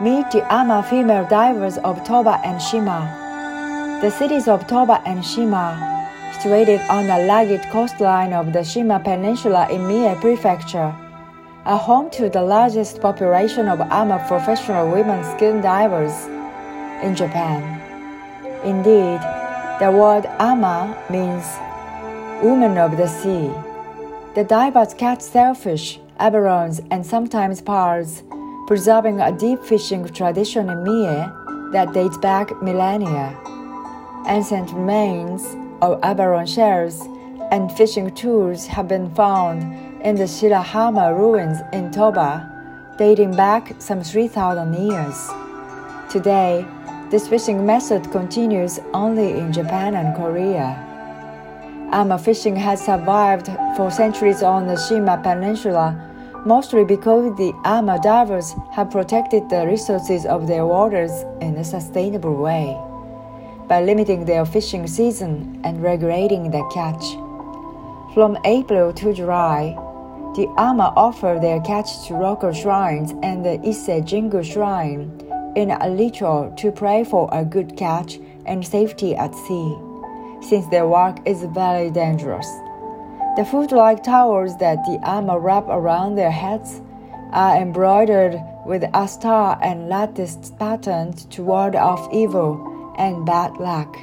Meet the Ama female divers of Toba and Shima. The cities of Toba and Shima, situated on the rugged coastline of the Shima Peninsula in Mie Prefecture, are home to the largest population of Ama professional women skin divers in Japan. Indeed, the word Ama means woman of the sea. The divers catch sailfish, abalone, and sometimes pearls preserving a deep fishing tradition in Mie that dates back millennia. Ancient remains of abalone shells and fishing tools have been found in the Shirahama ruins in Toba, dating back some 3,000 years. Today, this fishing method continues only in Japan and Korea. Ama fishing has survived for centuries on the Shima Peninsula mostly because the Ama divers have protected the resources of their waters in a sustainable way by limiting their fishing season and regulating their catch. From April to July, the Ama offer their catch to local shrines and the Ise Jingu shrine in a ritual to pray for a good catch and safety at sea, since their work is very dangerous. The foot-like towels that the Ama wrap around their heads are embroidered with astar and lattice patterns to ward off evil and bad luck.